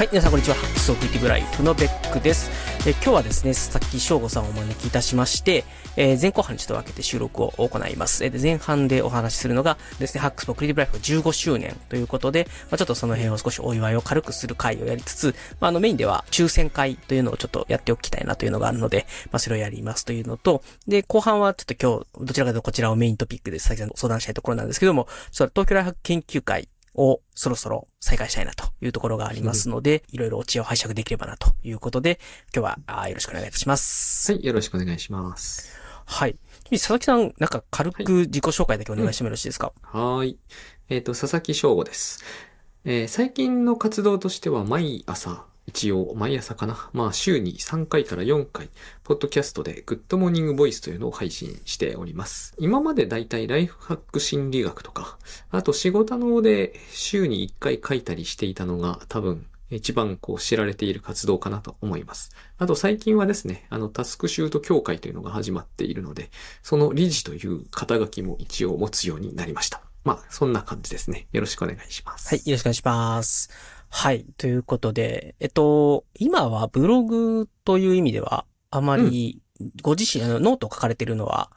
はい、皆さんこんにちは。ハックスオブティブライフのベックです。え今日はですね、佐々木翔吾さんをお招きいたしまして、えー前後半にちょっと分けて収録を行います。えーで前半でお話しするのがですね、ハックスポクリティブライフ15周年ということで、まあ、ちょっとその辺を少しお祝いを軽くする会をやりつつ、まあ、あのメインでは抽選会というのをちょっとやっておきたいなというのがあるので、まあ、それをやりますというのと、で、後半はちょっと今日、どちらかとこちらをメイントピックで佐々木さんと相談したいところなんですけども、ちょっと東京大学研究会をそろそろ再開したいなというところがありますので、いろいろお知恵を拝借できればなということで、今日はよろしくお願いいたします。はい、よろしくお願いします。はい。佐々木さん、なんか軽く自己紹介だけお願いしてもよろしいですか、はーい。えっ、と、佐々木正悟です。えー最近の活動としては毎朝、一応、毎朝かな。まあ、週に3回から4回、ポッドキャストでグッドモーニングボイスというのを配信しております。今までだいたいライフハック心理学とか、あと仕事ので週に1回書いたりしていたのが多分、一番こう知られている活動かなと思います。あと最近はですね、あのタスクシュート協会というのが始まっているので、その理事という肩書きも一応持つようになりました。まあ、そんな感じですね。よろしくお願いします。はい、よろしくお願いします。はい。ということで、えっと、今はブログという意味では、あまり、ご自身、あの、ノートを書かれているのは、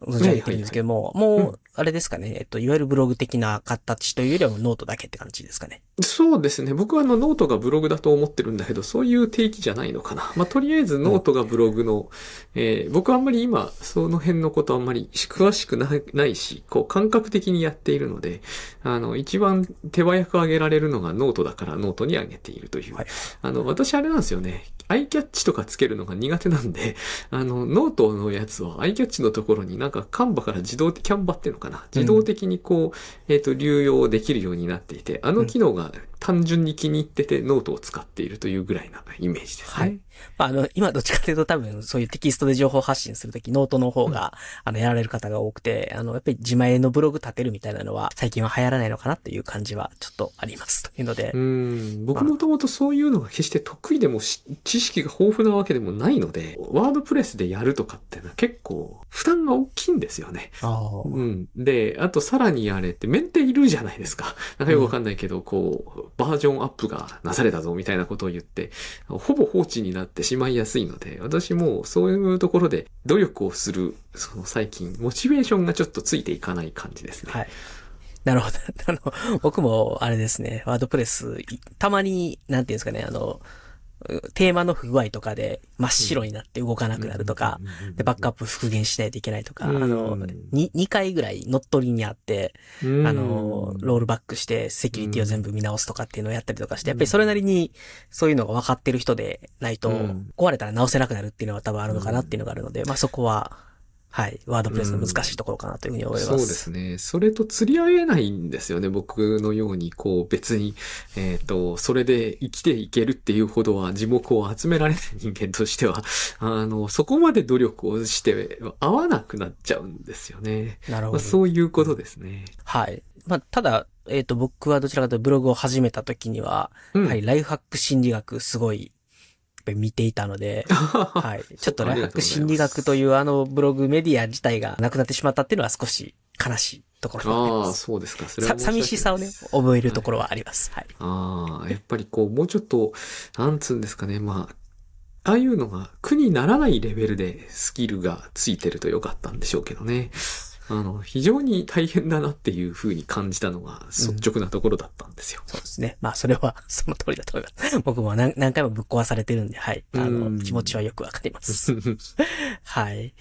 存じ上げてるんですけども、もうう、あれですかね、えっと、いわゆるブログ的な形というよりはノートだけって感じですかね。そうですね。僕はあのノートがブログだと思ってるんだけど、そういう定義じゃないのかな。まあ、とりあえずノートがブログの、えー僕はあんまり今、その辺のことあんまり詳しくないないし、こう感覚的にやっているので、あの、一番手早く上げられるのがノートだからノートに上げているという。はいあの、私あれなんですよね。アイキャッチとかつけるのが苦手なんで、あの、ノートのやつはアイキャッチのところになんか Canva から自動的、キャンバっていうのかな。自動的にこう、えっ、と、流用できるようになっていて、あの機能が単純に気に入っててノートを使っているというぐらいなイメージですね。はい。まあ、あの、今どっちかというと多分そういうテキストで情報発信するとき、ノートの方が、あの、やられる方が多くて、あの、やっぱり自前のブログ立てるみたいなのは、最近は流行らないのかなっていう感じはちょっとあります。というのでう、ん、僕もともとそういうのが決して得意でもし知識が豊富なわけでもないので、 WordPress でやるとかってのは結構負担が大きいんですよね。ああうん。で、あとさらにあれってメンテいるじゃないですか。なんかよくわかんないけど、こう、バージョンアップがなされたぞみたいなことを言って、ほぼ放置になってしまいやすいので、私もそういうところで努力をする、その最近、モチベーションがちょっとついていかない感じですね。はい。なるほど。あの、僕も、あれですね、ワードプレス、たまに、なんていうんですかね、あの、テーマの不具合とかで真っ白になって動かなくなるとか、で、バックアップ復元しないといけないとか、あうん。の、に2回ぐらい乗っ取りにあって、うん。あの、ロールバックしてセキュリティを全部見直すとかっていうのをやったりとかして、やっぱりそれなりにそういうのが分かってる人でないとうん、壊れたら直せなくなるっていうのは多分あるのかなっていうのがあるので、まあそこは、はい、ワードプレスの難しいところかなというふうに思います。そうですね。それと釣り合えないんですよね。僕のように、こう別に、えっ、と、それで生きていけるっていうほどは字幕を集められない人間としては、あの、そこまで努力をして合わなくなっちゃうんですよね。まあ、なるほど。そういうことですね。はい。まあ、ただ、えっ、と、僕はどちらかというとブログを始めた時には、うんはい、ライフハック心理学すごい、ぱり見ていたので、は はい。ちょっとライフハック心理学というあのブログメディア自体がなくなってしまったっていうのは少し悲しいところがありああ、ます。そうですか。それさは寂しさをね、覚えるところはあります。はい。ああ、やっぱりこう、もうちょっと、なんつうんですかね、まあ、ああいうのが苦にならないレベルでスキルがついてるとよかったんでしょうけどね。あの、非常に大変だなっていう風に感じたのが率直なところだったんですよ。そうですね。まあ、それは その通りだと思います。僕も何何回もぶっ壊されてるんで、はい。あの、うん気持ちはよくわかります。はい。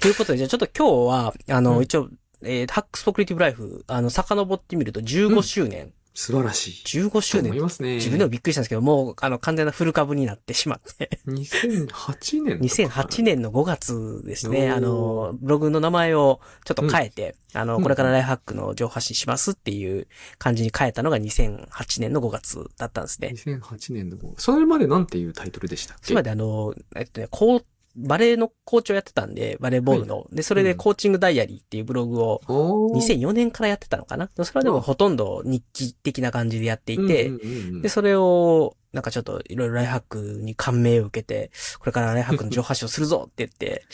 ということで、じゃあちょっと今日は、あの、うん一応、えー、ハックスポクリティブライフ、あの、遡ってみると15周年。素晴らしい。15周年と思い。ますね。自分でもびっくりしたんですけど、もう、あの、完全なフル株になってしまって。2008年2008年の5月ですね。あの、ブログの名前をちょっと変えて、あの、うんこれからライフハックの情報発信しますっていう感じに変えたのが2008年の5月だったんですね。2008年の。それまでなんていうタイトルでしたっけ？つまりあの、えっとね、こう、バレーのコーチをやってたんで、バレーボールの。で、それでコーチングダイアリーっていうブログをおー。2004年からやってたのかな。それはでもほとんど日記的な感じでやっていて、で、それを、なんかちょっといろいろライハックに感銘を受けて、これからライハックの情報発信をするぞって言って、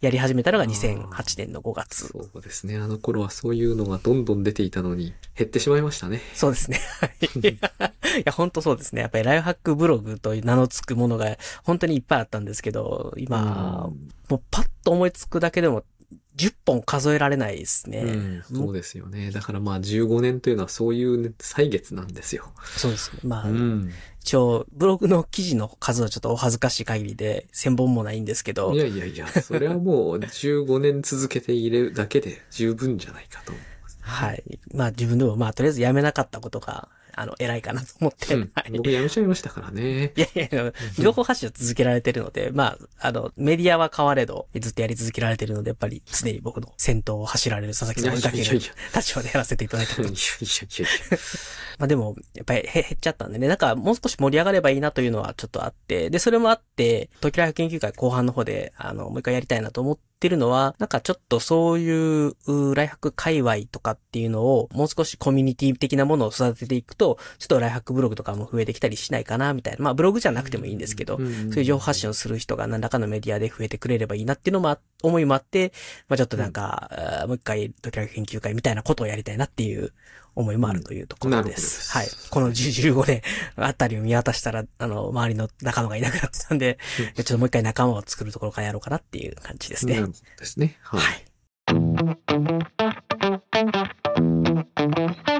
やり始めたのが2008年の5月。そうですね。あの頃はそういうのがどんどん出ていたのに、減ってしまいましたね。そうですね。はい いや、本当そうですね。やっぱりライフハックブログという名の付くものが本当にいっぱいあったんですけど、今、もうパッと思いつくだけでも10本数えられないですね。うん、そうですよね。だからまあ15年というのはそういう、ね、歳月なんですよ。そうですね。まあ、うん。一応、ブログの記事の数はちょっとお恥ずかしい限りで1000本もないんですけどい、やいやいや、それはもう15年続けているだけで十分じゃないかと思います。はい。まあ自分でもまあとりあえずやめなかったことが、あの、偉いかなと思って、うんはい。僕辞めちゃいましたからね。いやいや情報発信を続けられてるので、まあ、あの、メディアは変われど、ずっとやり続けられてるので、やっぱり常に僕の先頭を走られる佐々木さんを追いかけるいやいやいや。立場でやらせていただいたといやいやいやいや。まあでも、やっぱりへ減っちゃったんでね、なんかもう少し盛り上がればいいなというのはちょっとあって、で、それもあって、東京ライフ研究会後半の方で、あの、もう一回やりたいなと思ってるのは、なんかちょっとそういう、うライフハック界隈とかっていうのを、もう少しコミュニティ的なものを育てていくと、ちょっとライフハックブログとかも増えてきたりしないかな、みたいな。まあブログじゃなくてもいいんですけど、そういう情報発信をする人が何らかのメディアで増えてくれればいいなっていうのもあ、思いもあって、まあちょっとなんか、もう一回、東京ライフ研究会みたいなことをやりたいなっていう思いもあるというところで。すすはい。この10 15年あたりを見渡したら、あの、周りの仲間がいなくなってたんで、ちょっともう一回仲間を作るところからやろうかなっていう感じですね。なるほどですね。はい。はい。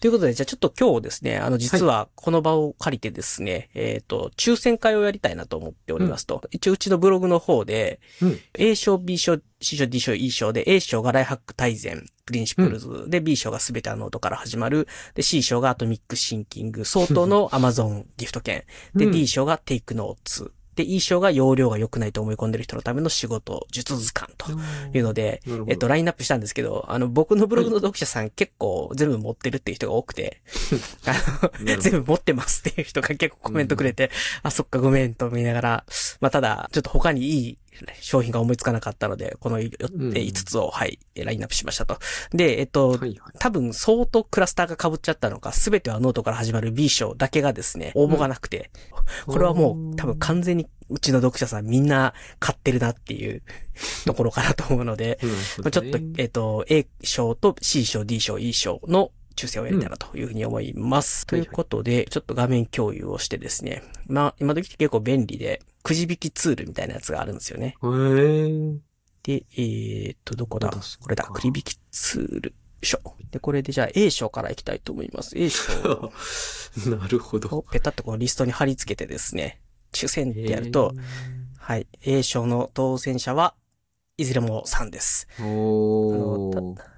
ということで、じゃあちょっと今日ですね、あの、実はこの場を借りてですね、えっ、と、抽選会をやりたいなと思っておりますと、一応うちのブログの方で、うん。A 賞、B 賞、C 賞、D 賞、E 賞で、A 賞がライハック大全、プリンシプルズ、で、B 賞がすべてあの音から始まる、で、C 賞がアトミックシンキング、相当の Amazon ギフト券、で、うん。D 賞がテイクノーツ、で、E 賞が容量が良くないと思い込んでる人のための仕事、術図鑑というので、えっと、ラインナップしたんですけど、あの、僕のブログの読者さん結構全部持ってるっていう人が多くて、あの、全部持ってますっていう人が結構コメントくれて、あ、そっかごめんと思いながら、まあ、ただ、ちょっと他にいい商品が思いつかなかったので、このうん5つを、はい、ラインナップしましたと。で、えっと。多分相当クラスターが被っちゃったのか、すべてはノートから始まる B 賞だけがですね、応募がなくて、これはもう多分完全にうちの読者さんみんな買ってるなっていう ところかなと思うので、ちょっと、えっ、と、A 賞と C 賞、D 賞、E 賞の抽選をやりたいなというふうに思います。ということで、ちょっと画面共有をしてですね。まあ、今時って結構便利で、くじ引きツールみたいなやつがあるんですよね。へー。で、えー、っと、どこだ？これだ。くじ引きツール。賞。で、これでじゃあ A 賞からいきたいと思います。A 賞なるほど。をペタッとこのリストに貼り付けてですね、抽選ってやると、はい、A 賞の当選者はいずれも3です。おー。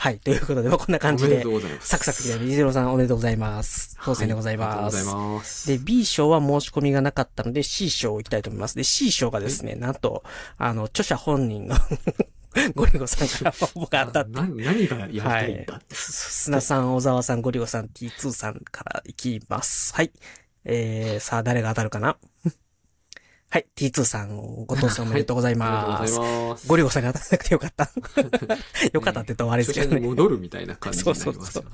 はい、ということで、まあ、こんな感じで。サクサクで、イゼロさんおめでとうございます。当選でございます。はいありがとうございます。で、B 賞は申し込みがなかったので C 賞を行きたいと思います。で、C 賞がですね、なんと、あの、著者本人の ゴリゴさんから応募があったってな何がやりたいんだって。砂さん、小沢さん、ゴリゴさん、T2 さんからいきます。はい。えー、さあ、誰が当たるかな？はい、T2 さん、ご当選おめでとうございます。ありがとうございます。ゴリゴさんに当たらなくてよかった。よかったって言ったらあれですけどね。初心に戻るみたいな感じになりますよね。そうそう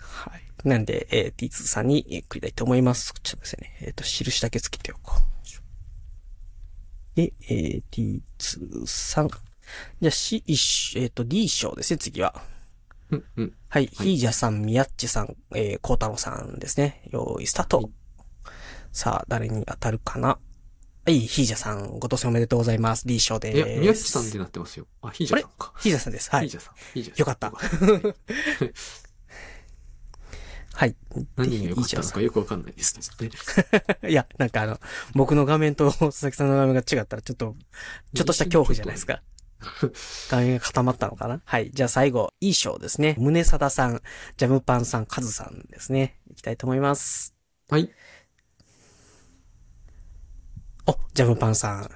はい。なんで、えー、T2 さんにえー送りたいと思います。ちょっとですね。えっ、と、印だけつけておこう。で、えー、T2 さん。じゃあ、C、えっ、と、D 賞ですね、次は。うん、うん。はい。ヒージャさん、ミヤッチさん、えー、コウタロウさんですね。用意スタート。さあ、誰に当たるかなはい、ヒージャさん、ご当選おめでとうございます。D 賞です。いや、宮地さんってなってますよ。あ、ヒージャさんか。ヒージャさんです。はいヒー。ジャさん。ヒージャさん。よかった。はい。何が良かったのかよくわかんないですね。いや、なんかあの、僕の画面と 佐々木さんの画面が違ったら、ちょっと、ちょっとした恐怖じゃないですか。画面が固まったのかな？はい。じゃあ最後、いい賞ですね。宗貞さん、ジャムパンさん、カズさんですね。いきたいと思います。はい。お、ジャムパンさ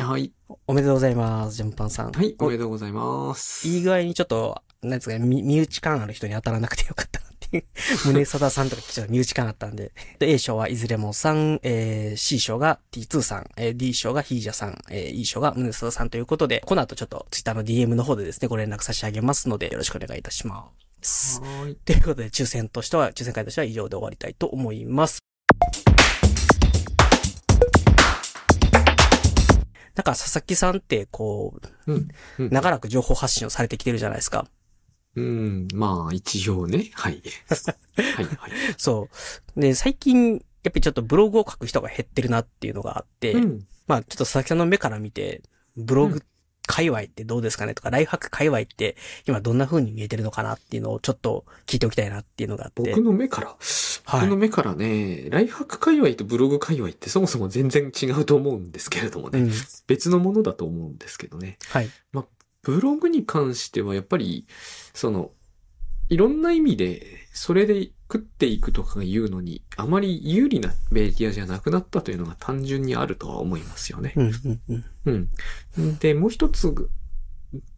ん。はい。おめでとうございます、ジャムパンさん。はい。おおめでとうございます。いい具合にちょっと、なんですかね、み身内感ある人に当たらなくてよかったなっていう。胸貞さんとかちょっと身内感あったんで。で A 賞はいずれも3、えー、C 賞が T2 さん、えー、D 賞がヒージャさん、えー、E 賞が胸貞さんということで、この後ちょっと Twitter の DM の方でですね、ご連絡差し上げますので、よろしくお願いいたします。す。はい。ということで、抽選としては、抽選会としては以上で終わりたいと思います。なんか、佐々木さんって、こう、うん。うん長らく情報発信をされてきてるじゃないですか。うん。まあ、一応ね。はい。はい、はい。そう。で、最近、やっぱりちょっとブログを書く人が減ってるなっていうのがあって、うん。まあ、ちょっと佐々木さんの目から見て、ブログ界隈ってどうですかねとか、ライフハック界隈って今どんな風に見えてるのかなっていうのをちょっと聞いておきたいなっていうのがあって。僕の目から、はい僕の目からね、ライフハック界隈とブログ界隈ってそもそも全然違うと思うんですけれどもね。うん。別のものだと思うんですけどね。はい。ブログに関してはやっぱり、その、いろんな意味で、それで食っていくとか言うのに、あまり有利なメディアじゃなくなったというのが単純にあるとは思いますよね。うん、うん。で、もう一つ、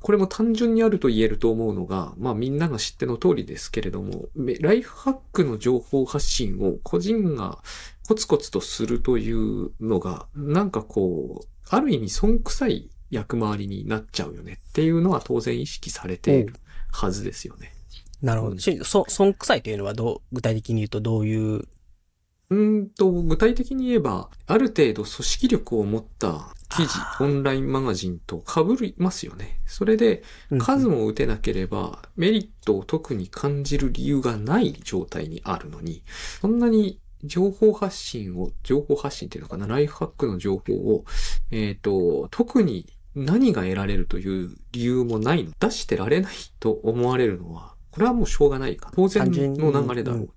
これも単純にあると言えると思うのが、まあみんなが知っての通りですけれども、めライフハックの情報発信を個人がコツコツとするというのが、なんかこう、ある意味損臭い役回りになっちゃうよねっていうのは当然意識されているはずですよね。なるほど。そ、損臭いというのはどう、具体的に言うとどういう、うーんと、具体的に言えば、ある程度組織力を持った記事オンラインマガジンと被りますよね。それで、うん数も打てなければ、メリットを特に感じる理由がない状態にあるのに、そんなに情報発信を、情報発信っていうのかな、ライフハックの情報を、えっ、と、特に何が得られるという理由もないの、出してられないと思われるのは、これはもうしょうがないか。当然の流れだろう。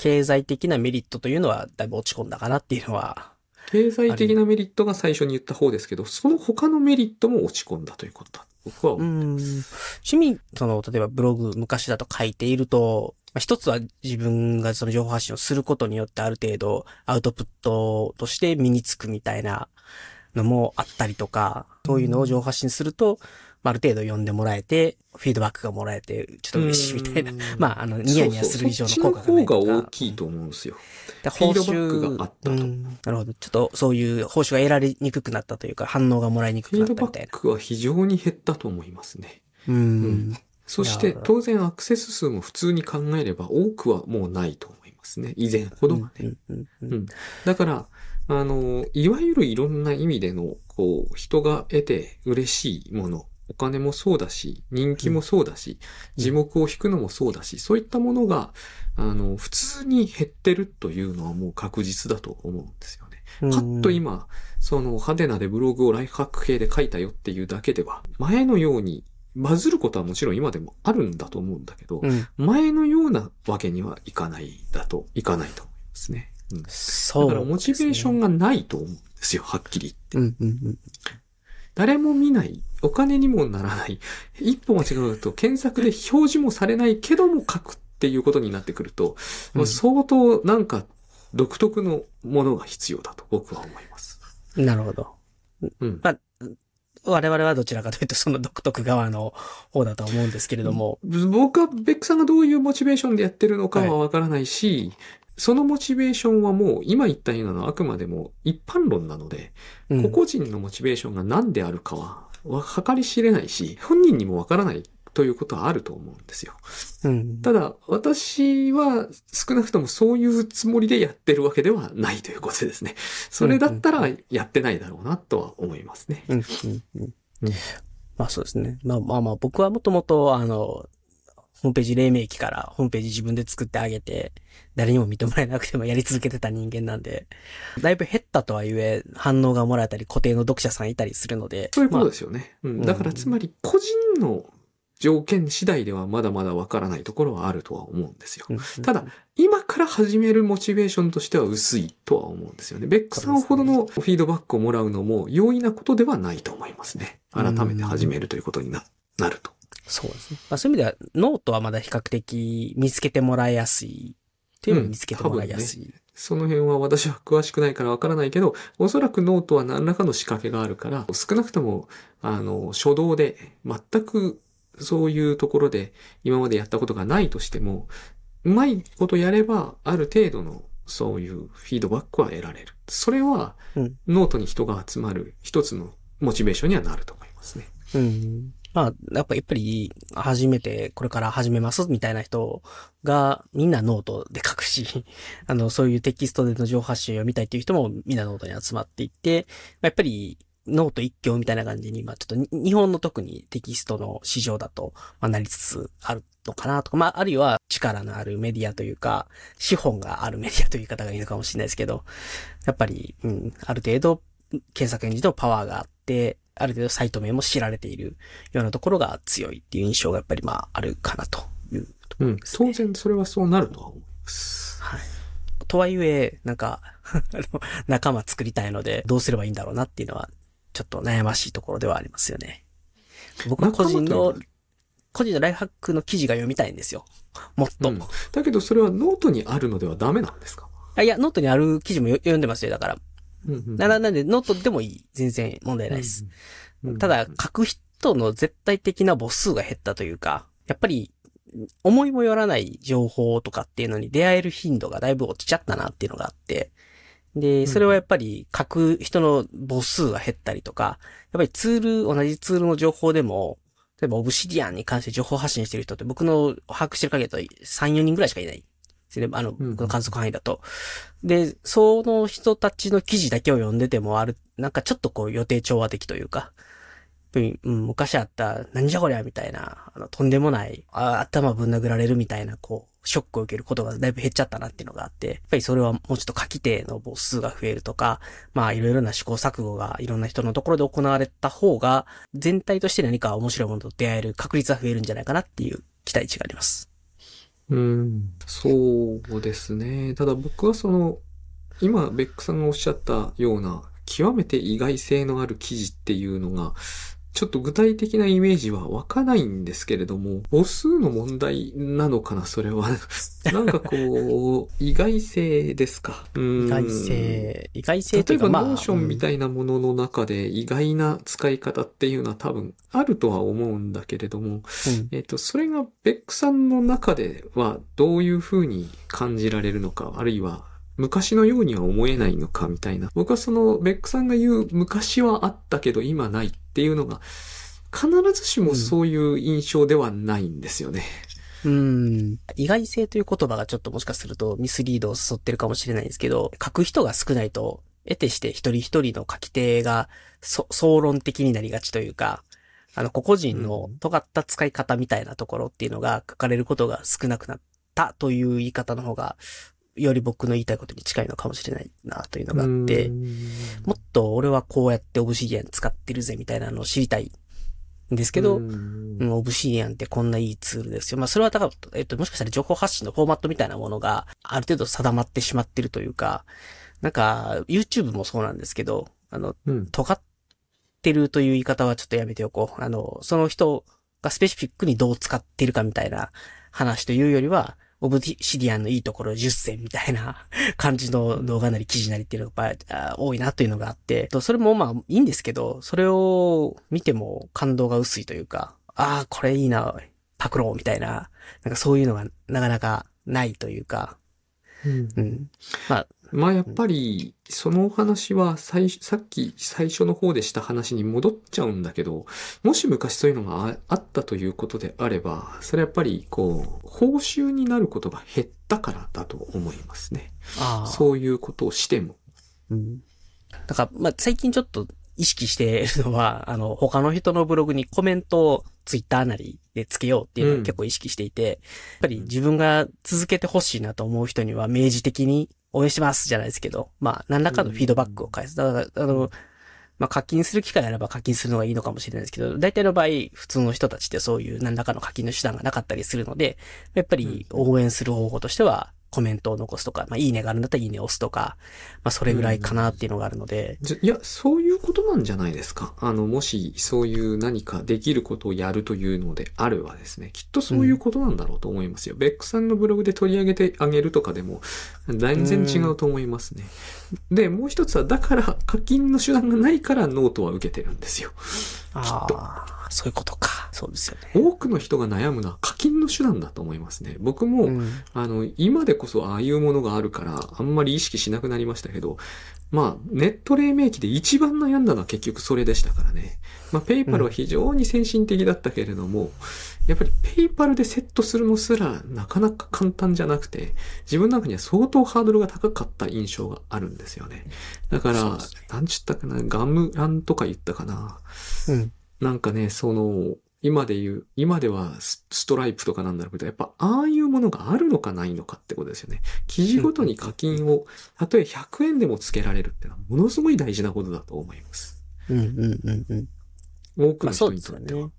経済的なメリットというのはだいぶ落ち込んだかなっていうのは、経済的なメリットが最初に言った方ですけど、その他のメリットも落ち込んだということだ。僕はう思う。ん。趣味、その、例えばブログ、昔だと書いていると、まあ一つは自分がその情報発信をすることによってある程度アウトプットとして身につくみたいなのもあったりとか、そういうのを情報発信すると、まあある程度読んでもらえて、フィードバックがもらえて、ちょっと嬉しいみたいな。まあ、あの、ニヤニヤする以上の効果がないとか。そうそう方が大きいと思うんですよ。でフィードバックがあったとうんなるほど。ちょっとそういう報酬が得られにくくなったというか、反応がもらいにくくなフィードバったみたいな。ックは非常に減ったと思いますね。うん。そして当然アクセス数も普通に考えれば多くはもうないと思いますね。以前ほどはね。うんうんうんうんだから、あの、いわゆるいろんな意味での、こう、人が得て嬉しいもの、お金もそうだし、人気もそうだし、うん字幕を引くのもそうだし、そういったものが、あの、普通に減ってるというのはもう確実だと思うんですよね。うんパッと今、その派手なでブログをライフハック系で書いたよっていうだけでは、前のようにバズることはもちろん今でもあるんだと思うんだけど、うん。前のようなわけにはいかないだと、いかないと思いますね。うんそう、だからモチベーションがないと思うんですよ、はっきり言って。うんうんうん。誰も見ない、お金にもならない、一歩間違うと検索で表示もされないけども書くっていうことになってくると、もう相当なんか独特のものが必要だと僕は思います。なるほど。うん。まあ、我々はどちらかというとその独特側の方だとは思うんですけれども。僕はベックさんがどういうモチベーションでやってるのかはわからないし、そのモチベーションはもう今言ったようなのはあくまでも一般論なので、うん個々人のモチベーションが何であるかは、わ計り知れないし、本人にもわからないということはあると思うんですよ。うん。ただ、私は少なくともそういうつもりでやってるわけではないということですね。それだったらやってないだろうなとは思いますね。うんうんうんうんまあそうですね。まあまあまあ僕はもともとあの、ホームページ黎明期からホームページ自分で作ってあげて、誰にも認められなくてもやり続けてた人間なんで、だいぶ減ったとはいえ反応がもらえたり固定の読者さんいたりするので。そういうことまですよね。うんうんだからつまり個人の条件次第ではまだまだわからないところはあるとは思うんですよ。ただ、今から始めるモチベーションとしては薄いとは思うんですよね。ベックさんほどのフィードバックをもらうのも容易なことではないと思いますね。改めて始めるということにななると。そうですね。まあそういう意味ではノートはまだ比較的見つけてもらいやすい。というのを見つけてもらいやすい。その辺は私は詳しくないからわからないけど、おそらくノートは何らかの仕掛けがあるから、少なくとも、あの、初動で、全くそういうところで今までやったことがないとしても、うまいことやれば、ある程度のそういうフィードバックは得られる。それはうん、ノートに人が集まる一つのモチベーションにはなると思いますね。うん。まあ、やっぱやっぱり、初めてこれから始めますみたいな人がみんなノートで書くし、あの、そういうテキストでの情報発信を読みたいっていう人もみんなノートに集まっていって、やっぱりノート一強みたいな感じに、まあちょっと日本の特にテキストの市場だと、まあなりつつあるのかなとか、まああるいは力のあるメディアというか、資本があるメディアという方がいいのかもしれないですけど、やっぱり、うん、ある程度検索エンジンのパワーがあって、ある程度サイト名も知られているようなところが強いっていう印象がやっぱりまああるかなというところです、ね、うん。当然それはそうなるとは思います。はい。とはいえ、なんか 仲間作りたいので、どうすればいいんだろうなっていうのは、ちょっと悩ましいところではありますよね。僕は個人の、個人のライフハックの記事が読みたいんですよ。もっと。うん、だけどそれはノートにあるのではダメなんですか？いや、ノートにある記事も読んでますよ。だから、ななんで、ノートでもいい。全然問題ないです。ただ、書く人の絶対的な母数が減ったというか、やっぱり、思いもよらない情報とかっていうのに出会える頻度がだいぶ落ちちゃったなっていうのがあって、で、それはやっぱり書く人の母数が減ったりとか、やっぱりツール、同じツールの情報でも、例えばオブシディアンに関して情報発信してる人って僕の把握してる限りだと3、4人ぐらいしかいない。ですね。あの、この観測範囲だと。で、その人たちの記事だけを読んでてもある、なんかちょっとこう予定調和的というか、うん、昔あった、なんじゃこりゃみたいな、あの、とんでもない、あ頭ぶん殴られるみたいな、こう、ショックを受けることがだいぶ減っちゃったなっていうのがあって、やっぱりそれはもうちょっと書き手の母数が増えるとか、まあいろいろな試行錯誤がいろんな人のところで行われた方が、全体として何か面白いものと出会える確率は増えるんじゃないかなっていう期待値があります。うん、そうですね。ただ僕はその、今、ベックさんがおっしゃったような、極めて意外性のある記事っていうのが、ちょっと具体的なイメージは湧かないんですけれども、母数の問題なのかな、それは。なんかこう、意外性ですか？意外性、意外性というか、例えば、 Notion みたいなものの中で意外な使い方っていうのは多分あるとは思うんだけれども、うん、えっ、と、それがベックさんの中ではどういうふうに感じられるのか、あるいは昔のようには思えないのかみたいな。僕はその、ベックさんが言う昔はあったけど今ないっていうのが、必ずしもそういう印象ではないんですよね。うん。意外性という言葉がちょっともしかするとミスリードを誘ってるかもしれないんですけど、書く人が少ないと、得てして一人一人の書き手が総論的になりがちというか、あの、個々人の尖った使い方みたいなところっていうのが書かれることが少なくなったという言い方の方がより僕の言いたいことに近いのかもしれないなというのがあって、もっと俺はこうやってオブシディアン使ってるぜみたいなのを知りたいんですけど、うん、オブシディアンってこんないいツールですよ。まあそれはだから、えっと、もしかしたら情報発信のフォーマットみたいなものがある程度定まってしまってるというか、なんか YouTube もそうなんですけど、あの、うん、尖ってるという言い方はちょっとやめておこう。あの、その人がスペシフィックにどう使っているかみたいな話というよりは、オブシディアンのいいところ10選みたいな感じの動画なり記事なりっていうのがやっぱ多いなというのがあって、それもまあいいんですけど、それを見ても感動が薄いというか、ああ、これいいな、パクローみたいな、なんかそういうのがなかなかないというか、うん。うん、まあ、まあやっぱり、そのお話は最、さっき最初の方でした話に戻っちゃうんだけど、もし昔そういうのがあったということであれば、それやっぱりこう、報酬になることが減ったからだと思いますね。あそういうことをしても。うん。だから、まあ最近ちょっと意識しているのは、あの、他の人のブログにコメントをツイッターなりでつけようっていうのを結構意識していて、うん、やっぱり自分が続けてほしいなと思う人には明示的に応援しますじゃないですけど、まあ、何らかのフィードバックを返す。だから、あの、まあ、課金する機会あれば課金するのがいいのかもしれないですけど、大体の場合、普通の人たちってそういう何らかの課金の手段がなかったりするので、やっぱり応援する方法としては、コメントを残すとか、まあ、いいねがあるんだったらいいねを押すとか、まあ、それぐらいかなっていうのがあるので。いや、そういうことなんじゃないですか。あの、もし、そういう何かできることをやるというのであるはですね、きっとそういうことなんだろうと思いますよ。うん、ベックさんのブログで取り上げてあげるとかでも、全然違うと思いますね。で、もう一つは、だから課金の手段がないからノートは受けてるんですよ。ああ、そういうことか。そうですよね。多くの人が悩むのは課金の手段だと思いますね。僕も、うんあの、今でこそああいうものがあるから、あんまり意識しなくなりましたけど、まあ、ネット黎明期で一番悩んだのは結局それでしたからね。まあ、ペイパルは非常に先進的だったけれども、やっぱりペイパルでセットするのすらなかなか簡単じゃなくて、自分の中には相当ハードルが高かった印象があるんですよね。だからね、なんちったかな、ガムランとか言ったかな。うん。なんかね、その、今で言う、今ではスストライプとかなんだろうけど、やっぱああいうものがあるのかないのかってことですよね。記事ごとに課金を、たとえ100円でもつけられるってのはものすごい大事なことだと思います。うんうんうんうん。多くの人にとっては。。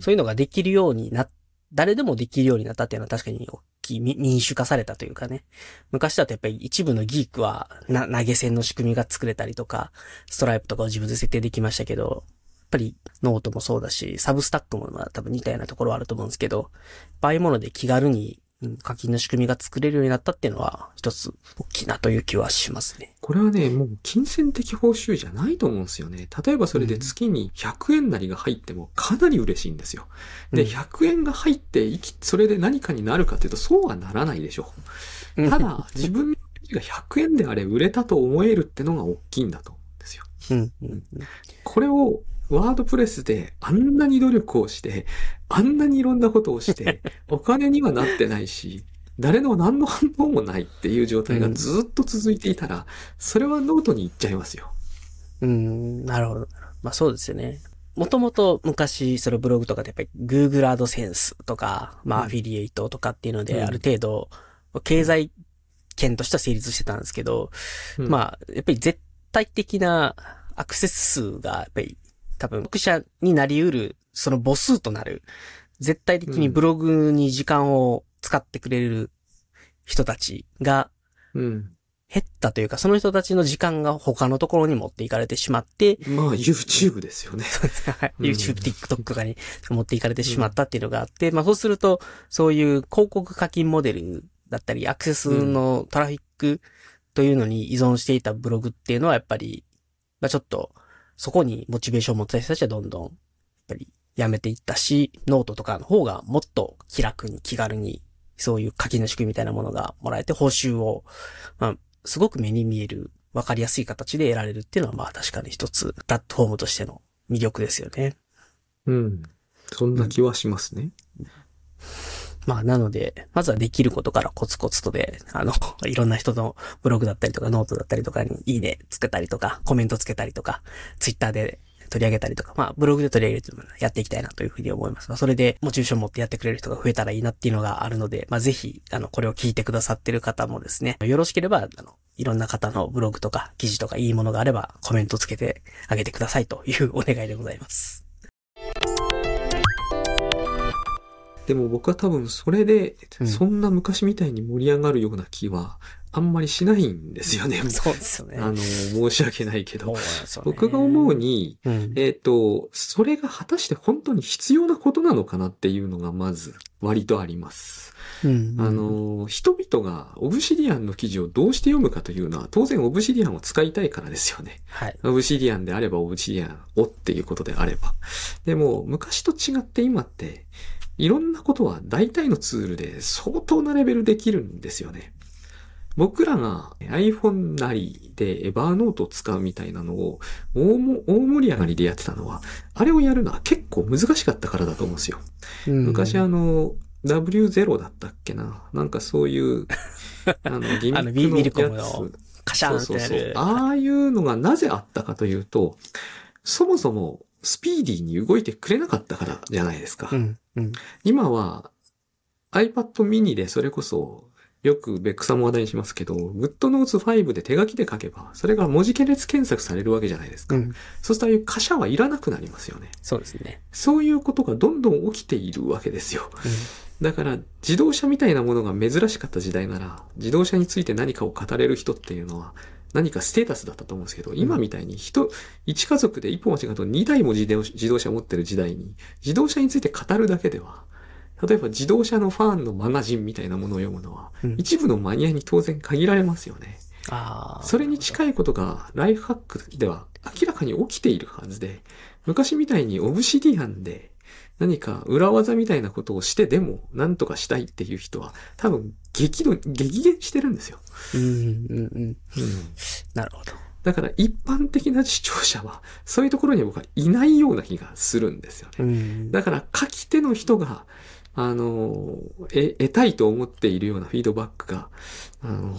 そういうのができるようにな、誰でもできるようになったっていうのは確かに大きい民主化されたというかね。昔だとやっぱり一部のギークはな投げ銭の仕組みが作れたりとか、ストライプとかを自分で設定できましたけど、やっぱりノートもそうだし、サブスタックもまあ多分似たようなところはあると思うんですけど、ああいうもので気軽に課金の仕組みが作れるようになったっていうのは一つ大きいなという気はしますね。これはね、もう金銭的報酬じゃないと思うんですよね。例えばそれで月に100円なりが入ってもかなり嬉しいんですよ。で、うん100円が入ってそれで何かになるかというとそうはならないでしょう。ただ、自分が100円であれ売れたと思えるってのが大きいんだと思うんですよ。これをワードプレスであんなに努力をして、あんなにいろんなことをして、お金にはなってないし、誰の何の反応もないっていう状態がずっと続いていたら、それはノートに行っちゃいますよ。うん、なるほど。まあそうですよね。もともと昔、それブログとかでやっぱり Google AdSense とか、まあうんアフィリエイトとかっていうので、うんある程度、経済圏としては成立してたんですけど、うんまあ、やっぱり絶対的なアクセス数が、やっぱり多分、読者になり得る、その母数となる、絶対的にブログに時間を使ってくれる人たちがうん。減ったというか、その人たちの時間が他のところに持っていかれてしまって、まあ、YouTube ですよね。はい。うん。YouTube、TikTok とかに持っていかれてしまったっていうのがあって、まあそうすると、そういう広告課金モデルだったり、アクセスのトラフィックというのに依存していたブログっていうのはやっぱり、まあちょっと、そこにモチベーションを持った人たちはどんどん、やっぱりやめていったし、ノートとかの方がもっと気楽に気軽に、そういう課金の仕組みみたいなものがもらえて報酬を、まあ、すごく目に見える、わかりやすい形で得られるっていうのは、まあ確かに一つ、プラットフォームとしての魅力ですよね。うん。そんな気はしますね。まあ、なので、まずはできることからコツコツとで、あの、いろんな人のブログだったりとか、ノートだったりとかに、いいねつけたりとか、コメントつけたりとか、ツイッターで取り上げたりとか、まあ、ブログで取り上げるというのをやっていきたいなというふうに思います。まあそれで、モチベーション持ってやってくれる人が増えたらいいなっていうのがあるので、まあ、ぜひ、あの、これを聞いてくださってる方もですね、よろしければ、あの、いろんな方のブログとか、記事とか、いいものがあれば、コメントつけてあげてくださいというお願いでございます。でも僕は多分それでう、んそんな昔みたいに盛り上がるような気は、あんまりしないんですよね。そうですよね。あの、申し訳ないけどね僕が思う、に、うん。えっ、と、それが果たして本当に必要なことなのかなっていうのがまず割とあります。うんあ、の、人々がオブシディアンの記事をどうして読むかというのは当然オブシディアンを使いたいからですよね。はい。オブシディアンであればオブシディアンをっていうことであれば。でも昔と違って今っていろんなことは大体のツールで相当なレベルできるんですよね。僕らが iPhone なりでエバーノートを使うみたいなのを大も大盛り上がりでやってたのは、あれをやるのは結構難しかったからだと思うんですよ。昔あの、W0 だったっけな？なんかそういう、あの、ギミックのやのつ。カシャンってそうそうそう。ああいうのがなぜあったかというと、そもそもスピーディーに動いてくれなかったからじゃないですか。うん、うん。今は iPad mini でそれこそよくベックさんも話題にしますけど、GoodNotes 5で手書きで書けば、それが文字系列検索されるわけじゃないですか。うん。そうするとああいう貨車はいらなくなりますよね。そうですね。そういうことがどんどん起きているわけですよ。だから自動車みたいなものが珍しかった時代なら、自動車について何かを語れる人っていうのは、何かステータスだったと思うんですけど、今みたいに人、一家族で一歩間違うと2台も自動自動車を持ってる時代に、自動車について語るだけでは、例えば自動車のファンのマガジンみたいなものを読むのは、うん一部のマニアに当然限られますよね。それに近いことがライフハックでは明らかに起きているはずで、昔みたいにオブシディアンで何か裏技みたいなことをしてでも何とかしたいっていう人は多分激怒、激減してるんですよ。うん、うん、うん。うんなるほど。だから一般的な視聴者はそういうところに僕はいないような気がするんですよね。うん。だから書き手の人が、あの、え、得たいと思っているようなフィードバックが、あの、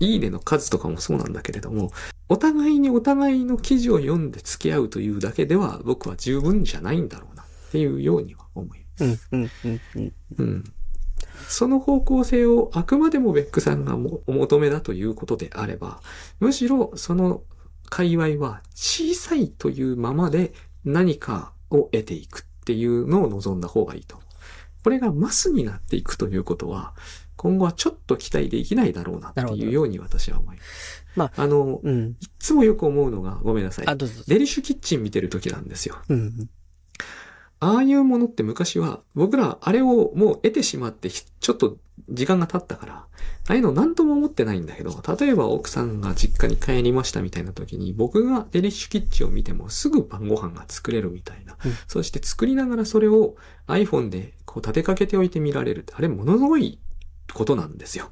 いいねの数とかもそうなんだけれども、お互いにお互いの記事を読んで付き合うというだけでは僕は十分じゃないんだろうなっていうようには思います。うん、うん、うん。その方向性をあくまでもベックさんがもお求めだということであれば、むしろその界隈は小さいというままで何かを得ていくっていうのを望んだ方がいいと。これがマスになっていくということは、今後はちょっと期待できないだろうなっていうように私は思います。まあの、うん。いつもよく思うのが、ごめんなさいあ、。どうぞどうぞ。デリッシュキッチン見てる時なんですよ。うん。ああいうものって昔は、僕らあれをもう得てしまって、ひちょっと時間が経ったから、ああいうの何とも思ってないんだけど、例えば奥さんが実家に帰りましたみたいな時に、僕がデリッシュキッチンを見てもすぐ晩ご飯が作れるみたいな。うんそして作りながらそれを iPhone でこう立てかけておいて見られるって、あれものすごいことなんですよ。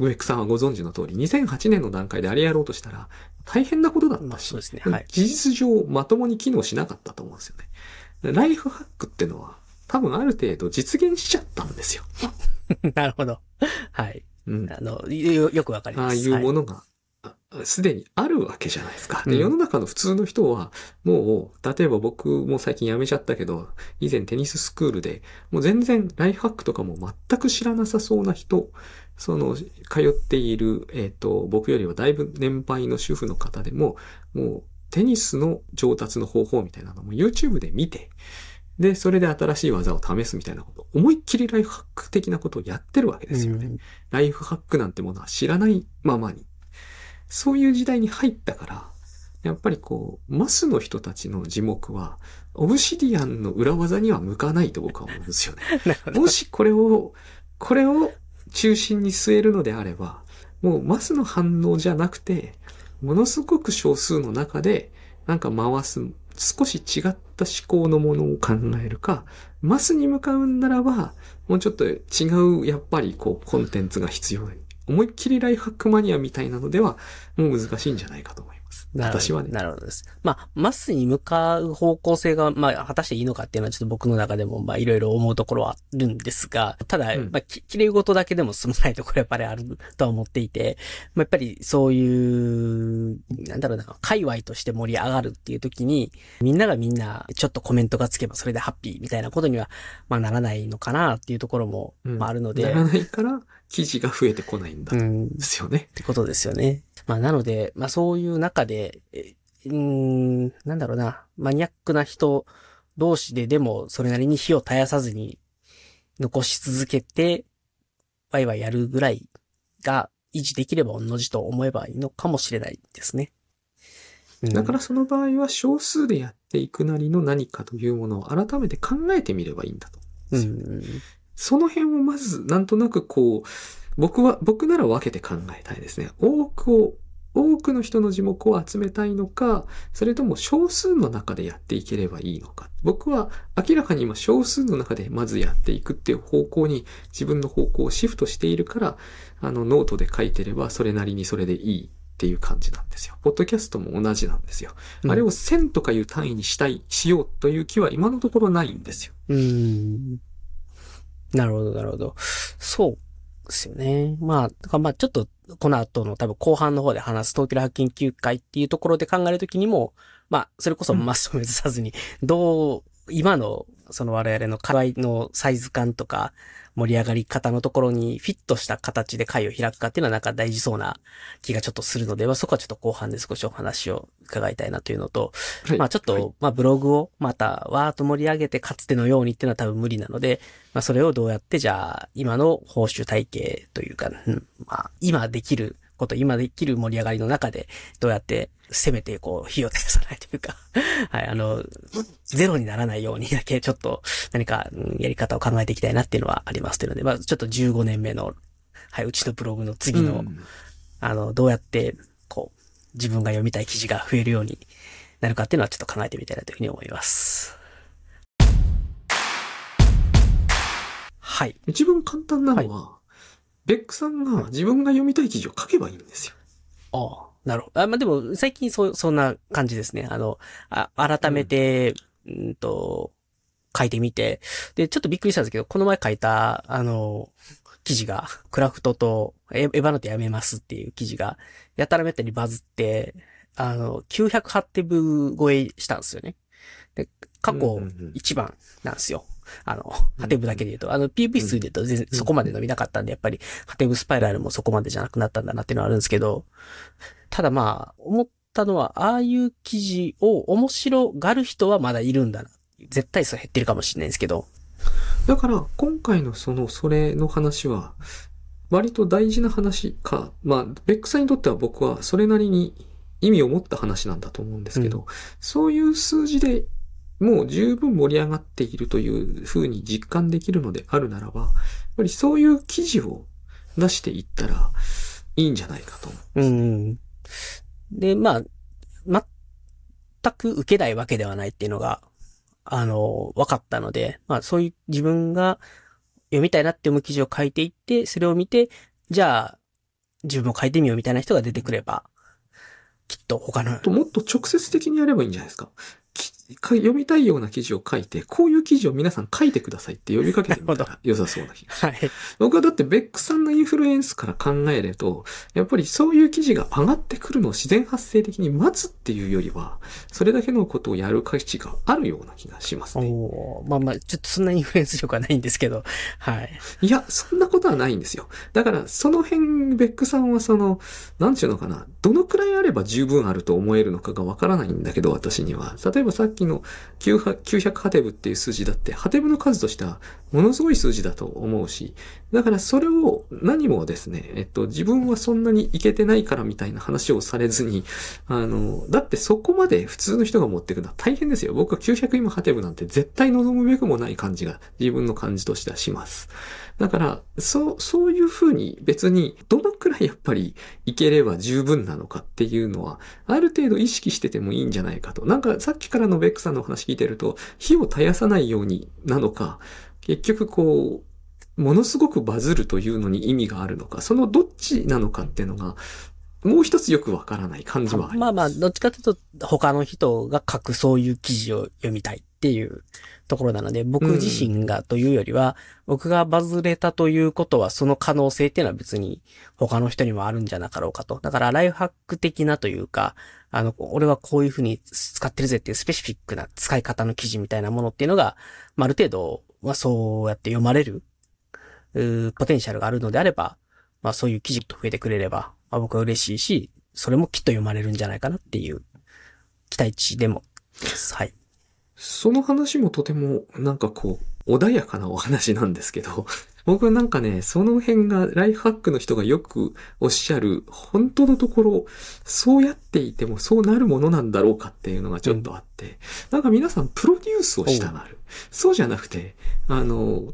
植木さんはご存知の通り、2008年の段階であれやろうとしたら、大変なことだったし、まあそうですねはい事実上まともに機能しなかったと思うんですよね。ライフハックってのは、多分ある程度実現しちゃったんですよ。なるほど。はい。うん。あの、よ、よくわかります。ああいうもの。のが、あすでにあるわけじゃないですか。で、うん世の中の普通の人は、もう、例えば僕も最近辞めちゃったけど、以前テニススクールで、もう全然ライフハックとかも全く知らなさそうな人、その、通っている、えっ、と、僕よりはだいぶ年配の主婦の方でも、もう、テニスの上達の方法みたいなのも YouTube で見て、で、それで新しい技を試すみたいなこと、思いっきりライフハック的なことをやってるわけですよね。うんライフハックなんてものは知らないままに。そういう時代に入ったから、やっぱりこう、マスの人たちの字幕は、オブシディアンの裏技には向かないと僕は思うんですよね。もしこれを、これを中心に据えるのであれば、もうマスの反応じゃなくて、ものすごく少数の中で、なんか回す、少し違った思考のものを考えるか、マスに向かうんならば、もうちょっと違う、やっぱりこう、コンテンツが必要思いっきりライフハックマニアみたいなのでは、もう難しいんじゃないかと思います。私はね。なるほどです。まあ、マスに向かう方向性が、まあ、果たしていいのかっていうのはちょっと僕の中でも、まあ、いろいろ思うところはあるんですが、ただ、うんまあ、き綺麗事だけでも済まないところやっぱりあるとは思っていて、まあ、やっぱりそういう、なんだろうな、界隈として盛り上がるっていう時に、みんながみんな、ちょっとコメントがつけばそれでハッピーみたいなことには、まあ、ならないのかなっていうところも、うんまあ、あるので、ならないから、記事が増えてこないんだ。うん、ですよね。ってことですよね。まあなので、まあそういう中で、えうーん、なんだろうな、マニアックな人同士ででもそれなりに火を絶やさずに残し続けて、ワイワイやるぐらいが維持できれば同じと思えばいいのかもしれないですね。うんだからその場合は少数でやっていくなりの何かというものを改めて考えてみればいいんだと。うん、その辺をまずなんとなくこう、僕は、僕なら分けて考えたいですね。多くを、多くの人の字幕を集めたいのか、それとも少数の中でやっていければいいのか。僕は明らかに今少数の中でまずやっていくっていう方向に自分の方向をシフトしているから、あのノートで書いてればそれなりにそれでいいっていう感じなんですよ。ポッドキャストも同じなんですよ。うんあれを1000とかいう単位にしたい、しようという気は今のところないんですよ。うん。なるほど、なるほど。そうですよね。まあ、だからまあちょっと、この後の多分後半の方で話す東京ラハ研究会っていうところで考えるときにも、まあ、それこそうんマスを目指さずに、どう、今の、その我々の課題のサイズ感とか、盛り上がり方のところにフィットした形で会を開くかっていうのはなんか大事そうな気がちょっとするので、まあそこはちょっと後半で少しお話を伺いたいなというのと、はい。まあちょっと、はい。まあブログをまたわーっと盛り上げてかつてのようにっていうのは多分無理なので、まあそれをどうやってじゃあ今の報酬体系というか、うん、まあ今できること、今できる盛り上がりの中でどうやって攻めてこう火を照らさないというか、はい、あの、ゼロにならないようにだけちょっと何かうんやり方を考えていきたいなっていうのはありますというので、まあちょっと15年目の、はい、うちのブログの次の、うんあの、どうやって、こう、自分が読みたい記事が増えるようになるかっていうのはちょっと考えてみたいなというふうに思います。はい。一番簡単なのは、ベックさんが自分が読みたい記事を書けばいいんですよ。ああ、なるほど。あ、まあ、でも、最近そう、そんな感じですね。あの、あ改めて、うん、と、書いてみて、で、ちょっとびっくりしたんですけど、この前書いた、あの、記事が、クラフトとエエヴァノテやめますっていう記事が、やたらめったにバズって、あの、908テブ超えしたんですよね。で、過去うんうんうん一番なんですよ。あの、ハテブだけで言うと、あの、PV 数で言うと全然そこまで伸びなかったんで、やっぱり、ハテブスパイラルもそこまでじゃなくなったんだなっていうのはあるんですけど、ただまあ、思ったのは、ああいう記事を面白がる人はまだいるんだな。絶対数減ってるかもしれないんですけど、だから、今回のその、それの話は、割と大事な話か、まあ、ベックさんにとっては僕はそれなりに意味を持った話なんだと思うんですけど、うそういう数字でもう十分盛り上がっているというふうに実感できるのであるならば、やっぱりそういう記事を出していったらいいんじゃないかと思う。うん。で、まあ、全く受けないわけではないっていうのが、あの、分かったので、まあそういう自分が読みたいなって思う記事を書いていって、それを見て、じゃあ、自分も書いてみようみたいな人が出てくれば、きっと他の、ともっと直接的にやればいいんじゃないですか。読みたいような記事を書いて、こういう記事を皆さん書いてくださいって呼びかけてみたら良さそうな気が。はい。僕はだってベックさんのインフルエンスから考えると、やっぱりそういう記事が上がってくるのを自然発生的に待つっていうよりは、それだけのことをやる価値があるような気がしますね。おーまあまあ、ちょっとそんなインフルエンス力はないんですけど、はい。いや、そんなことはないんですよ。だから、その辺、ベックさんはその、なんちゅうのかな、どのくらいあれば十分あると思えるのかがわからないんだけど、私には。例えばさっきの900ハテブっていう数字だって、ハテブの数としては、ものすごい数字だと思うし、だからそれを何もですね、えっと、自分はそんなにいけてないからみたいな話をされずに、あの、だってそこまで普通の人が持っていくのは大変ですよ。僕は900今ハテブなんて絶対望むべくもない感じが自分の感じとしてはします。だから、そう、そういうふうに別にどのくらいやっぱりいければ十分なのかっていうのは、ある程度意識しててもいいんじゃないかと。なんかさっきからのベックさんの話聞いてると、火を絶やさないようになのか、結局こう、ものすごくバズるというのに意味があるのか、そのどっちなのかっていうのが、もう一つよくわからない感じはありますまあまあ、どっちかというと、他の人が書くそういう記事を読みたいっていうところなので、僕自身がというよりは、僕がバズれたということは、その可能性っていうのは別に他の人にもあるんじゃなかろうかと。だから、ライフハック的なというか、あの、俺はこういうふうに使ってるぜっていうスペシフィックな使い方の記事みたいなものっていうのが、まあ、ある程度、まあ、そうやって読まれる、ポテンシャルがあるのであれば、まあ、そういう記事と増えてくれれば、まあ、僕は嬉しいし、それもきっと読まれるんじゃないかなっていう期待値でも。はい。その話もとてもなんかこう、穏やかなお話なんですけど、僕はなんかね、その辺がライフハックの人がよくおっしゃる、本当のところ、そうやっていてもそうなるものなんだろうかっていうのがちょっとあって、なんか皆さんプロデュースをしたがる。そうじゃなくて、あの、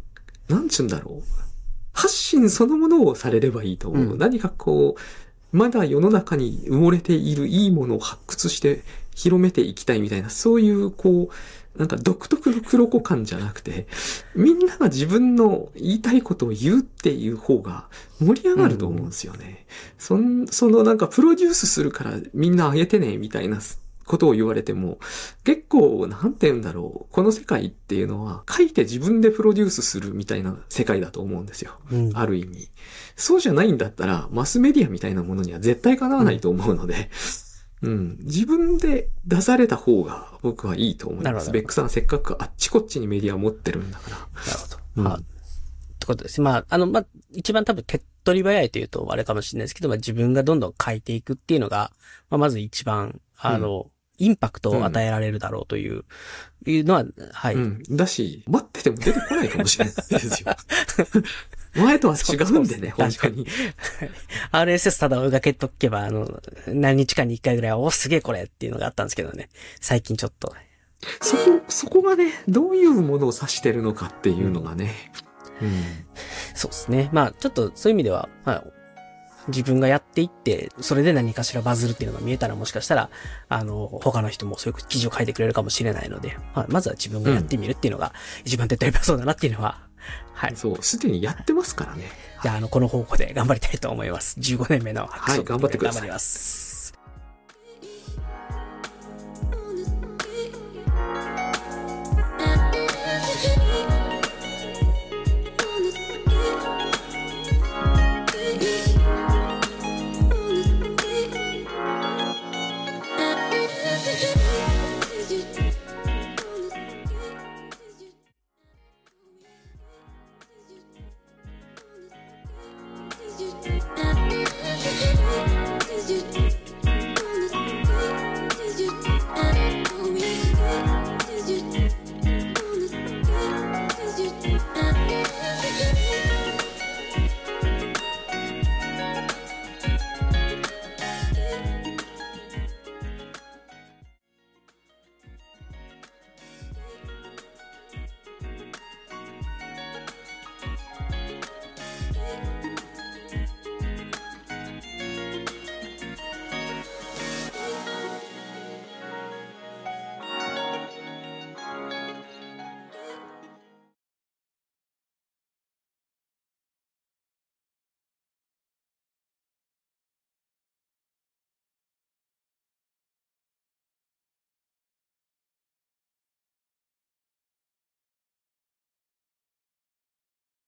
なんちゅうんだろう。発信そのものをされればいいと思う。うん何かこう、まだ世の中に埋もれているいいものを発掘して広めていきたいみたいな、そういうこう、なんか独特の黒子感じゃなくて、みんなが自分の言いたいことを言うっていう方が盛り上がると思うんですよね。そんそのなんかプロデュースするからみんなあげてね、みたいなことを言われても、結構、なんて言うんだろう。この世界っていうのは、書いて自分でプロデュースするみたいな世界だと思うんですよ。うん。ある意味。そうじゃないんだったら、マスメディアみたいなものには絶対かなわないと思うので、うん。自分で出された方が僕はいいと思います。ベックさんせっかくあっちこっちにメディアを持ってるんだから。なるほど。うんまあ、ってことです。まあ、あの、まあ、一番多分手っ取り早いというとあれかもしれないですけど、まあ自分がどんどん書いていくっていうのが、まあまず一番、あの、インパクトを与えられるだろうという、いうのは、はい。うん。だし、待ってても出てこないかもしれないですよ。前とは違うんでね、そう本当に。RSS ただ追いかけとけば、あの、何日かに一回ぐらいは、お、すげえこれっていうのがあったんですけどね。最近ちょっと。そこ、そこがね、どういうものを指してるのかっていうのがね。うん。そうですね。まあ、ちょっとそういう意味では、まあ、自分がやっていって、それで何かしらバズるっていうのが見えたらもしかしたら、あの、他の人もそういう記事を書いてくれるかもしれないので、まあ、まずは自分がやってみるっていうのが一番手っ取り早そうだなっていうのは、はい。そう、すでにやってますからね。じゃあ、あの、この方向で頑張りたいと思います。15年目のはい、頑張ってください。頑張ります。